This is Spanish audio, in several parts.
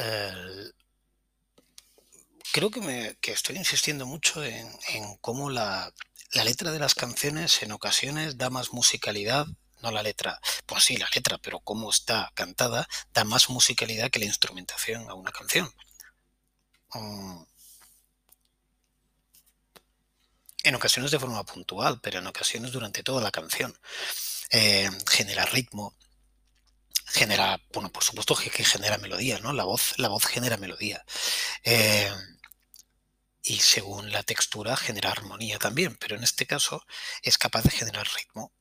eh, creo que, me, que estoy insistiendo mucho en, en cómo la, la letra de las canciones en ocasiones da más musicalidad no la letra, pues sí, la letra, pero cómo está cantada, da más musicalidad que la instrumentación a una canción. Mm. En ocasiones de forma puntual, pero en ocasiones durante toda la canción. Eh, genera ritmo, genera, bueno, por supuesto que, genera melodía, ¿no? La voz, la voz genera melodía. Eh, y según la textura genera armonía también, pero en este caso es capaz de generar ritmo.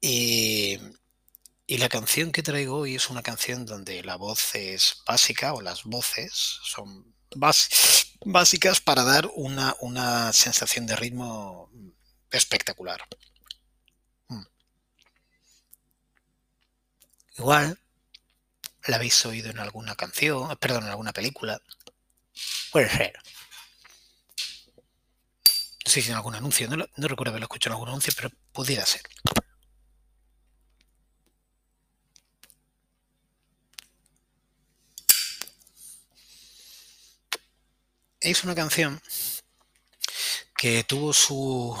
Y, la canción que traigo hoy es una canción donde la voz es básica o las voces son básicas para dar una, una sensación de ritmo espectacular. Igual la habéis oído en alguna canción, perdón, en alguna película. Puede ser no sé si en algún anuncio, no, recuerdo haberlo escuchado en algún anuncio, pero pudiera ser. Es una canción que tuvo su,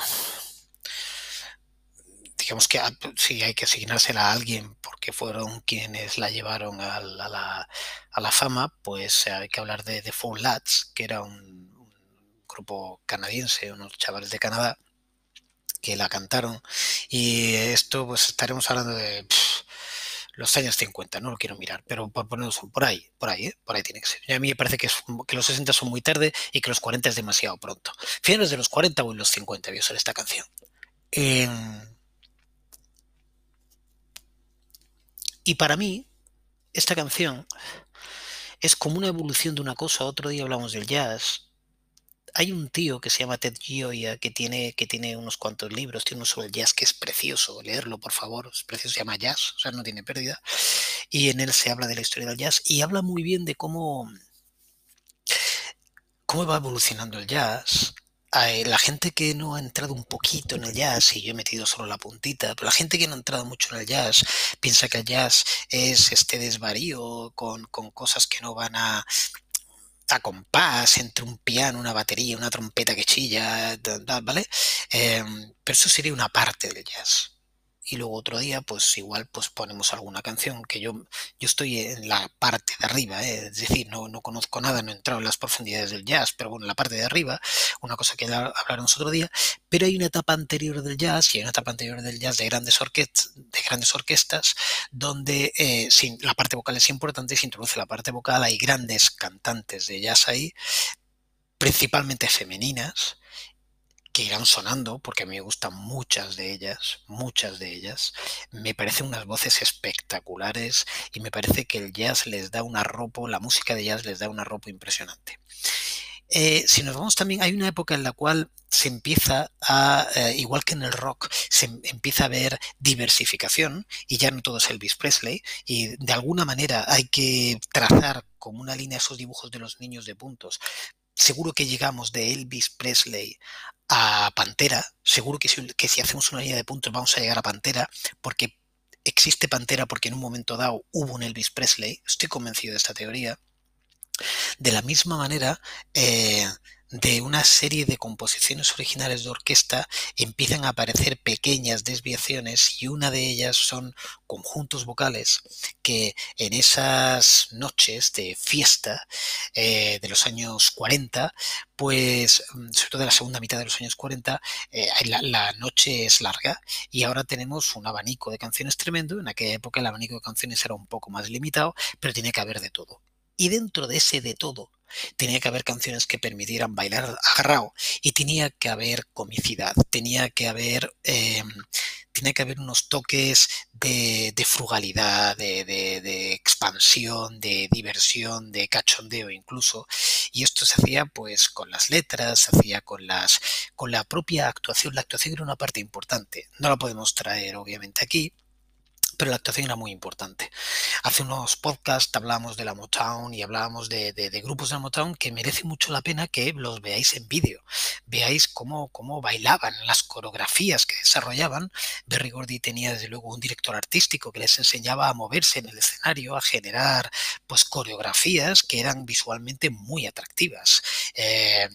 digamos que si hay que asignársela a alguien porque fueron quienes la llevaron a la, a la, fama, pues hay que hablar de The Four Lads, que era un, grupo canadiense, unos chavales de Canadá, que la cantaron. Y esto, pues estaremos hablando de los años 50, no lo quiero mirar, pero por ponernos por ahí, por ahí, ¿eh? por ahí tiene que ser. a mí me parece que, que, los 60 son muy tarde y que los 40 es demasiado pronto. Finales de los 40 o en los 50 voy a usar esta canción. Y para mí, esta canción es como una evolución de una cosa. Otro día hablamos del jazz hay un tío que se llama Ted Gioia que tiene, que tiene unos cuantos libros, tiene uno sobre el jazz que es precioso, leerlo por favor, es precioso, se llama Jazz, o sea, no tiene pérdida, y en él se habla de la historia del jazz y habla muy bien de cómo, cómo va evolucionando el jazz. La gente que no ha entrado un poquito en el jazz, y yo he metido solo la puntita, pero la gente que no ha entrado mucho en el jazz piensa que el jazz es este desvarío con, con cosas que no van a, a compás entre un piano, una batería, una trompeta que chilla, ¿vale? Em, pero eso sería una parte del jazz y luego otro día pues igual pues ponemos alguna canción que yo yo estoy en la parte de arriba ¿eh? es decir no, no conozco nada no he entrado en las profundidades del jazz pero bueno en la parte de arriba una cosa que hablaremos otro día pero hay una etapa anterior del jazz y hay una etapa anterior del jazz de grandes orquestas de grandes orquestas donde eh, sin, la parte vocal es importante se introduce la parte vocal hay grandes cantantes de jazz ahí principalmente femeninas que irán sonando, porque a mí me gustan muchas de ellas, muchas de ellas. Me parecen unas voces espectaculares y me parece que el jazz les da un arropo, la música de jazz les da un arropo impresionante. Eh, si nos vamos también, hay una época en la cual se empieza a, eh, igual que en el rock, se empieza a ver diversificación y ya no todo es Elvis Presley y de alguna manera hay que trazar como una línea esos dibujos de los niños de puntos seguro que llegamos de Elvis Presley a Pantera, seguro que si, hacemos una línea de puntos vamos a llegar a Pantera, porque existe Pantera porque en un momento dado hubo un Elvis Presley, estoy convencido de esta teoría. De la misma manera, eh, de una serie de composiciones originales de orquesta empiezan a aparecer pequeñas desviaciones y una de ellas son conjuntos vocales que en esas noches de fiesta eh, de los años 40, pues mm, sobre todo de la segunda mitad de los años 40, eh, la, noche es larga y ahora tenemos un abanico de canciones tremendo. En aquella época el abanico de canciones era un poco más limitado, pero tiene que haber de todo. Y dentro de ese de todo tenía que haber canciones que permitieran bailar agarrado y tenía que haber comicidad, tenía que haber, em, tenía que haber unos toques de, frugalidad, de, expansión, de diversión, de cachondeo incluso. Y esto se hacía pues con las letras, se hacía con las, con la propia actuación. La actuación era una parte importante. No la podemos traer obviamente aquí, pero la actuación era muy importante. Hace unos podcasts hablábamos de la Motown y hablábamos de, grupos de la Motown que merece mucho la pena que los veáis en vídeo, veáis cómo, cómo bailaban, las coreografías que desarrollaban. Berry Gordy tenía desde luego un director artístico que les enseñaba a moverse en el escenario, a generar pues coreografías que eran visualmente muy atractivas. Eh,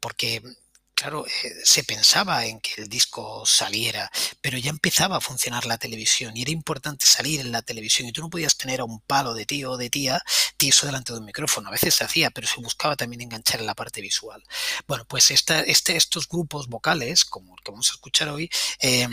porque claro, eh, se pensaba en que el disco saliera, pero ya empezaba a funcionar la televisión y era importante salir en la televisión y tú no podías tener a un palo de tío o de tía tieso delante de un micrófono. A veces se hacía, pero se buscaba también enganchar en la parte visual. Bueno, pues este, estos grupos vocales, como el que vamos a escuchar hoy, eh,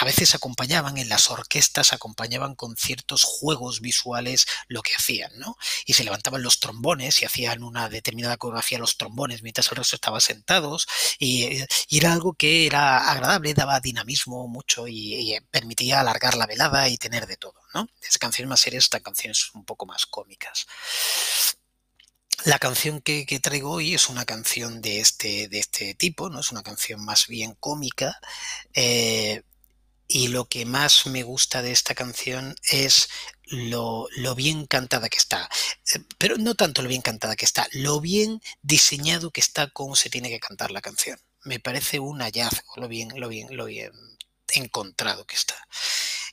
a veces acompañaban en las orquestas, acompañaban con ciertos juegos visuales lo que hacían, ¿no? Y se levantaban los trombones y hacían una determinada coreografía los trombones mientras el resto estaba sentados y, era algo que era agradable, daba dinamismo mucho y, permitía alargar la velada y tener de todo, ¿no? Es canciones más serias, están canciones un poco más cómicas. La canción que, traigo hoy es una canción de este, de este tipo, ¿no? Es una canción más bien cómica. Eh, y lo que más me gusta de esta canción es lo, lo, bien cantada que está. Pero no tanto lo bien cantada que está, lo bien diseñado que está cómo se tiene que cantar la canción. Me parece un hallazgo, lo bien, lo bien, lo bien encontrado que está.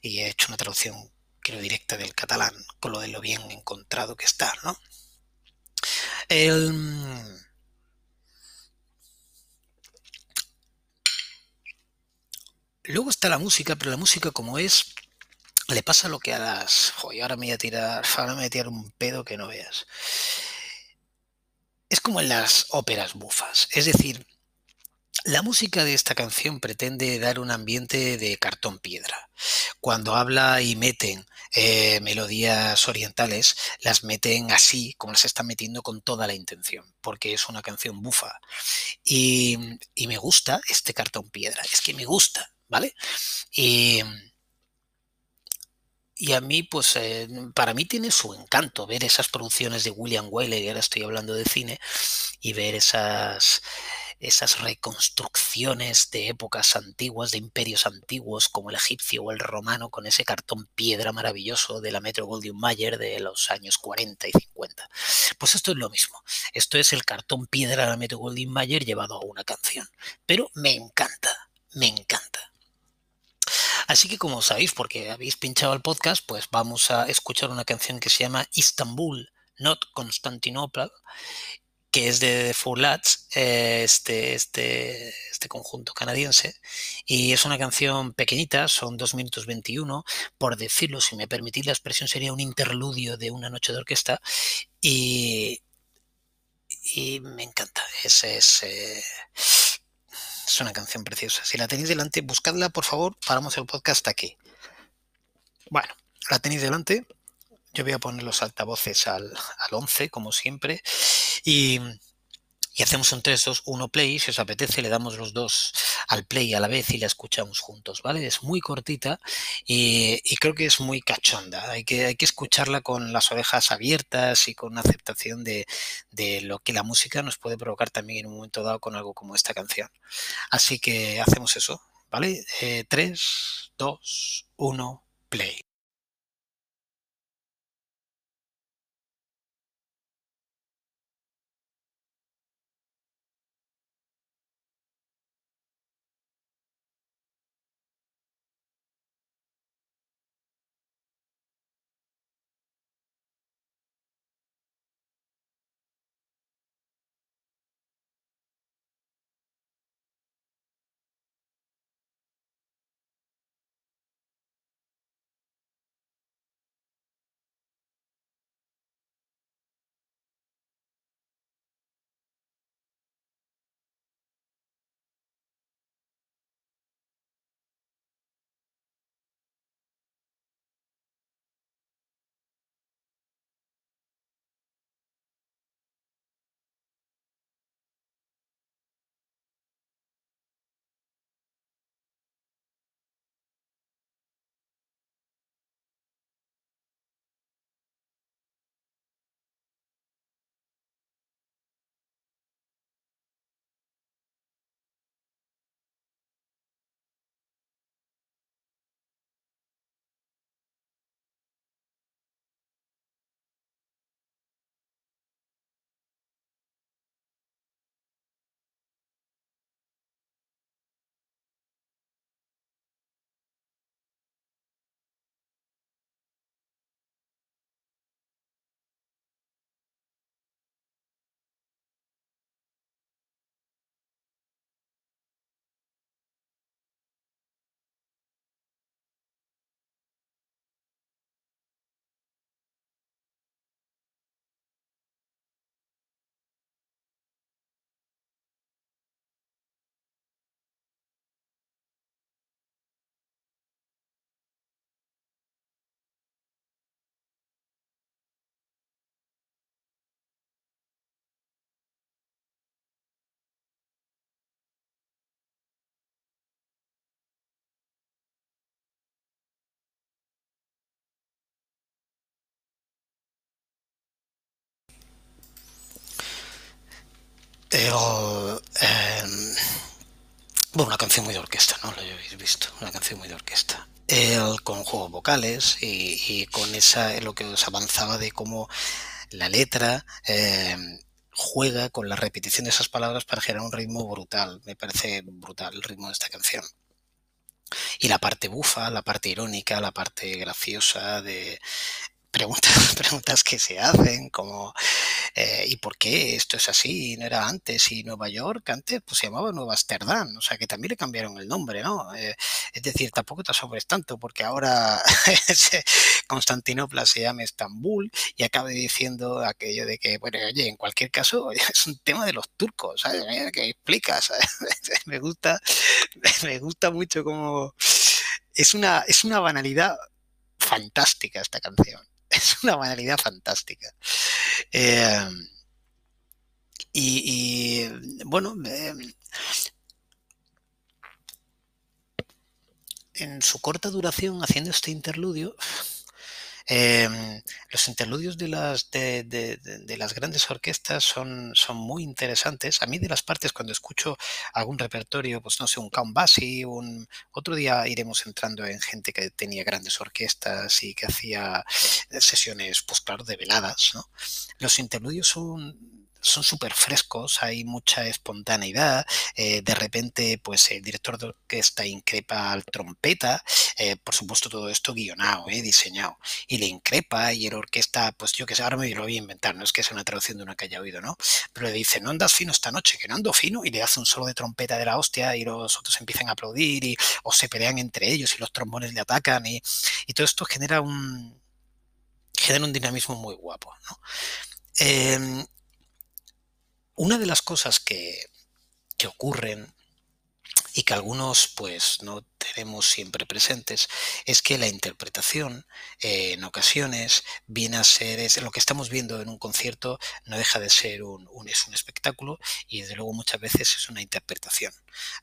Y he hecho una traducción, creo, directa del catalán, con lo de lo bien encontrado que está, ¿no? Luego está la música, pero la música como es, le pasa lo que a las... Joder, ahora me voy a tirar, ahora me voy a tirar un pedo que no veas. Es como en las óperas bufas, es decir, la música de esta canción pretende dar un ambiente de cartón piedra. Cuando habla y meten eh, melodías orientales, las meten así, como las están metiendo con toda la intención, porque es una canción bufa. Y, me gusta este cartón piedra, es que me gusta, ¿vale? Y, y a mí, pues, eh, para mí tiene su encanto ver esas producciones de William Wyler, y ahora estoy hablando de cine, y ver esas esas reconstrucciones de épocas antiguas, de imperios antiguos, como el egipcio o el romano, con ese cartón piedra maravilloso de la Metro Goldwyn Mayer de los años 40 y 50. Pues esto es lo mismo. Esto es el cartón piedra de la Metro Goldwyn Mayer llevado a una canción. Pero me encanta, me encanta. Así que como sabéis, porque habéis pinchado el podcast, pues vamos a escuchar una canción que se llama Istanbul, not Constantinople, que es de Four Lads, eh, este, este, este conjunto canadiense, y es una canción pequeñita, son 2 minutos 21, por decirlo, si me permitís la expresión, sería un interludio de una noche de orquesta, y, y me encanta, es, es, eh, es una canción preciosa. Si la tenéis delante, buscadla, por favor, paramos el podcast aquí. Bueno, la tenéis delante, yo voy a poner los altavoces al, al 11, como siempre, y, hacemos un 3, 2, 1 play. Si os apetece, le damos los dos al play a la vez y la escuchamos juntos, ¿vale? Es muy cortita y, creo que es muy cachonda. Hay que, hay que escucharla con las orejas abiertas y con una aceptación de, de lo que la música nos puede provocar también en un momento dado con algo como esta canción. Así que hacemos eso, ¿vale? Eh, 3, 2, 1, play. El, em, bueno, una canción muy de orquesta, ¿no? Lo habéis visto, una canción muy de orquesta. El, con juegos vocales y, con esa, lo que os avanzaba de cómo la letra eh, juega con la repetición de esas palabras para generar un ritmo brutal. Me parece brutal el ritmo de esta canción. Y la parte bufa, la parte irónica, la parte graciosa de preguntas, preguntas que se hacen, como eh, ¿y por qué esto es así? ¿No era antes? Y Nueva York antes pues se llamaba Nueva Amsterdam, o sea que también le cambiaron el nombre, ¿no? Eh, es decir, tampoco te asombres tanto porque ahora Constantinopla se llama Estambul y acabe diciendo aquello de que, bueno, oye, en cualquier caso es un tema de los turcos, ¿sabes? que explicas, me gusta, me gusta mucho como es una, es una banalidad fantástica esta canción. Es una banalidad fantástica. Eh, y, bueno, eh, en su corta duración haciendo este interludio, eh, los interludios de las, de, de, las grandes orquestas son, son muy interesantes. A mí de las partes cuando escucho algún repertorio, pues no sé, un Count Basie, un otro día iremos entrando en gente que tenía grandes orquestas y que hacía sesiones, pues claro, de veladas, ¿no? Los interludios son son súper frescos, hay mucha espontaneidad, eh, de repente pues el director de orquesta increpa al trompeta, eh, por supuesto todo esto guionado, eh, diseñado, y le increpa y el orquesta, pues yo que sé, ahora me lo voy a inventar, no es que sea una traducción de una que haya oído, ¿no? Pero le dice, no andas fino esta noche, que no ando fino, y le hace un solo de trompeta de la hostia y los otros empiezan a aplaudir y, o se pelean entre ellos y los trombones le atacan y, y todo esto genera un genera un dinamismo muy guapo, ¿no? Eh, una de las cosas que, que ocurren y que algunos pues no tenemos siempre presentes es que la interpretación eh, en ocasiones viene a ser es, lo que estamos viendo en un concierto no deja de ser un, un, es un espectáculo y desde luego muchas veces es una interpretación.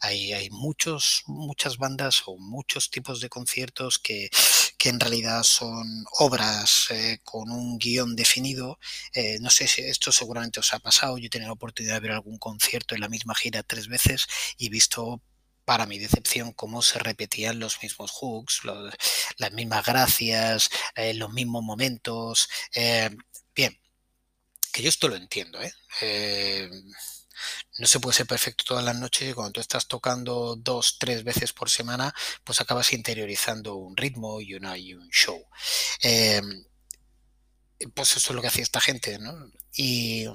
Hay, hay muchos muchas bandas o muchos tipos de conciertos que, que en realidad son obras eh, con un guion definido eh, no sé si esto seguramente os ha pasado yo he tenido la oportunidad de ver algún concierto en la misma gira tres veces y visto para mi decepción, cómo se repetían los mismos hooks, los, las mismas gracias, eh, los mismos momentos. Bien, que yo esto lo entiendo. ¿eh? No se puede ser perfecto todas las noches y cuando tú estás tocando dos, tres veces por semana, pues acabas interiorizando un ritmo y, un show. Eh, pues eso es lo que hacía esta gente, ¿no? Y,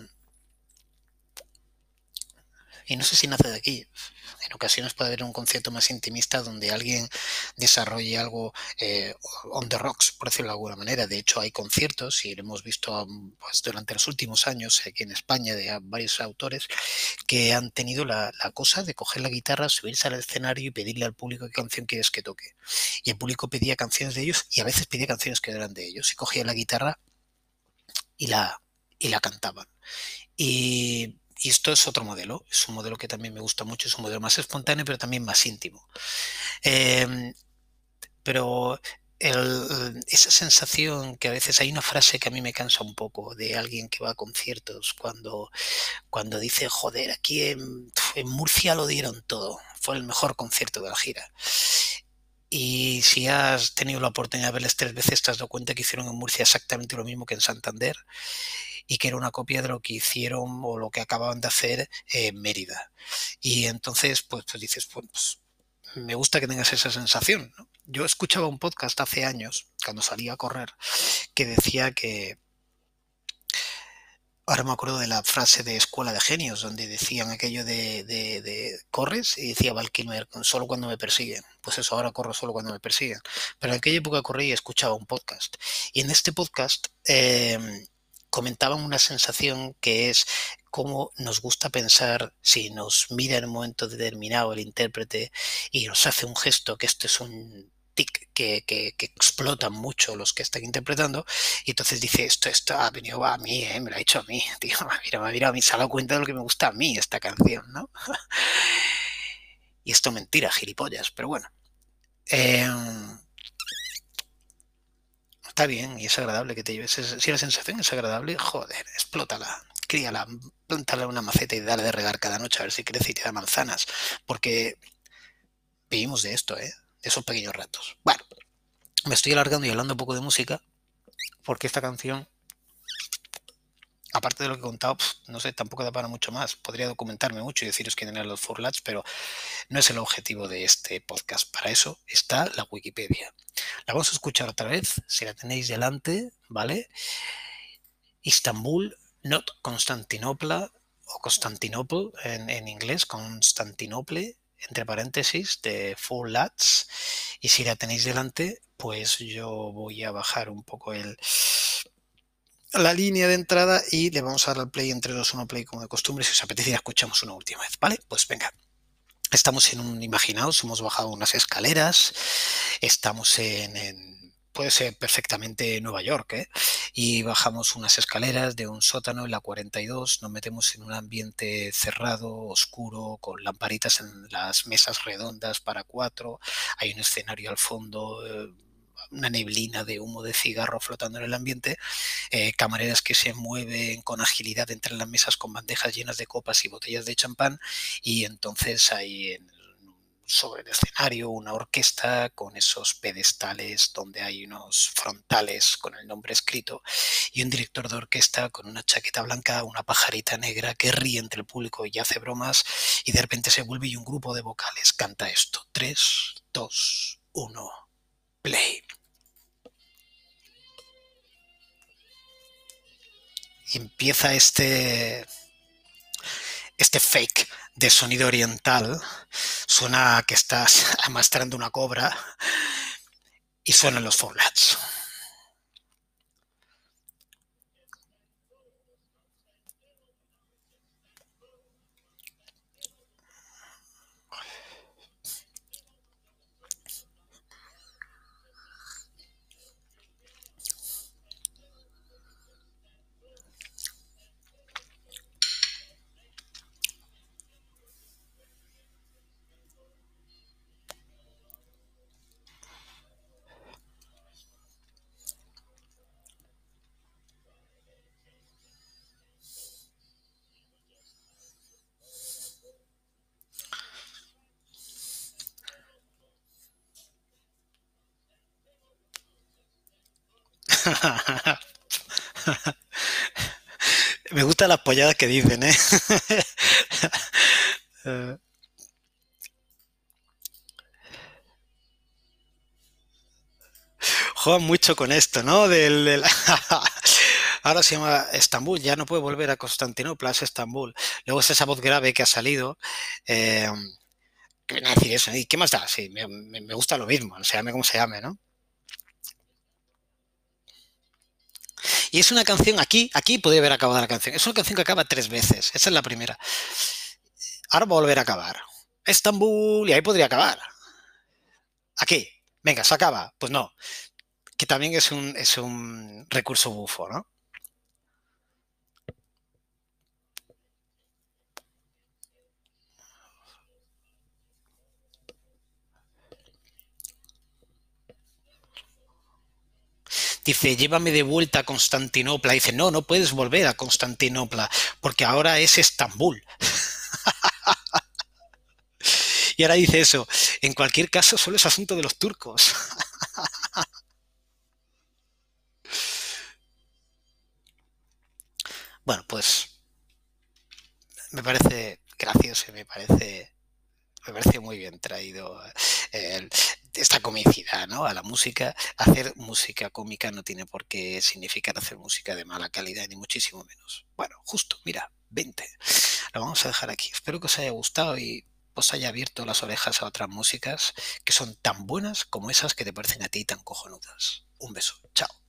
y no sé si nace de aquí. En ocasiones puede haber un concierto más intimista donde alguien desarrolle algo eh, on the rocks, por decirlo de alguna manera. De hecho, hay conciertos, y lo hemos visto pues, durante los últimos años aquí en España de varios autores, que han tenido la, cosa de coger la guitarra, subirse al escenario y pedirle al público qué canción quieres que toque. Y el público pedía canciones de ellos y a veces pedía canciones que eran de ellos. Y cogía la guitarra y la, y la cantaban. Y esto es otro modelo, es un modelo que también me gusta mucho, es un modelo más espontáneo, pero también más íntimo. Eh, pero el, esa sensación que a veces hay una frase que a mí me cansa un poco de alguien que va a conciertos cuando, cuando dice, joder, aquí en, Murcia lo dieron todo, fue el mejor concierto de la gira. Y si has tenido la oportunidad de verles tres veces, te has dado cuenta que hicieron en Murcia exactamente lo mismo que en Santander y que era una copia de lo que hicieron o lo que acababan de hacer en Mérida. Y entonces, pues, pues dices, pues, me gusta que tengas esa sensación. ¿no? Yo escuchaba un podcast hace años, cuando salía a correr, que decía que Ahora me acuerdo de la frase de Escuela de Genios, donde decían aquello de, de, corres y decía Val Kilmer, solo cuando me persiguen. Pues eso, ahora corro solo cuando me persiguen. Pero en aquella época corrí y escuchaba un podcast. Y en este podcast eh, comentaban una sensación que es cómo nos gusta pensar si nos mira en un momento determinado el intérprete y nos hace un gesto, que esto es un tic que, que, que explotan mucho los que están interpretando y entonces dice esto, esto ha venido a mí, ¿eh? me lo ha hecho a mí, tío, mira, me ha mirado a mí, se ha dado cuenta de lo que me gusta a mí esta canción, ¿no? y esto mentira, gilipollas, pero bueno. Eh, está bien y es agradable que te lleves. Si la sensación es agradable, joder, explótala. críala, plantarle una maceta y darle de regar cada noche a ver si crece y te da manzanas. Porque vivimos de esto, ¿eh? Esos pequeños ratos. Bueno, me estoy alargando y hablando un poco de música, porque esta canción aparte de lo que he contado, no sé, tampoco da para mucho más. Podría documentarme mucho y deciros quién eran los Furlats, pero no es el objetivo de este podcast. Para eso está la Wikipedia. La vamos a escuchar otra vez, si la tenéis delante, ¿vale? Istanbul, not Constantinopla, o Constantinople en inglés, Constantinople, entre paréntesis, de Four Lads. Y si la tenéis delante, pues yo voy a bajar un poco el, la línea de entrada y le vamos a dar al play entre los uno play como de costumbre. Si os apetece, ya escuchamos una última vez, ¿vale? Pues venga. Estamos en un, imaginaos, hemos bajado unas escaleras, estamos en, puede ser perfectamente Nueva York, ¿eh? y bajamos unas escaleras de un sótano en la 42, nos metemos en un ambiente cerrado, oscuro, con lamparitas en las mesas redondas para cuatro, hay un escenario al fondo. Eh, una neblina de humo de cigarro flotando en el ambiente, eh, camareras que se mueven con agilidad entre las mesas con bandejas llenas de copas y botellas de champán y entonces hay sobre el escenario una orquesta con esos pedestales donde hay unos frontales con el nombre escrito y un director de orquesta con una chaqueta blanca, una pajarita negra que ríe entre el público y hace bromas y de repente se vuelve y un grupo de vocales canta esto. 3, 2, 1, play. empieza este, este fake de sonido oriental. Suena que estás amastrando una cobra y suenan los Forlats. Me gustan las polladas que dicen, ¿eh? Juegan mucho con esto, ¿no? Del, Ahora se llama Estambul, ya no puede volver a Constantinopla, es Estambul. Luego es esa voz grave que ha salido. Eh, a decir eso. ¿Y qué más da? Sí, me, me gusta lo mismo, se llame como se llame, ¿no? Y es una canción, aquí, aquí puede haber acabado la canción. Es una canción que acaba tres veces. Esa es la primera. Ahora va a volver a acabar. Estambul, y ahí podría acabar. Aquí, venga, se acaba. Pues no. Que también es un, es un recurso bufo, ¿no? Dice, llévame de vuelta a Constantinopla. Dice, no, no puedes volver a Constantinopla, porque ahora es Estambul. y ahora dice eso, en cualquier caso solo es asunto de los turcos. bueno, pues me parece gracioso, me parece me parece muy bien traído eh, esta comicidad ¿no? a la música. Hacer música cómica no tiene por qué significar hacer música de mala calidad, ni muchísimo menos. Bueno, justo, mira, 20. Lo vamos a dejar aquí. Espero que os haya gustado y os haya abierto las orejas a otras músicas que son tan buenas como esas que te parecen a ti tan cojonudas. Un beso. Chao.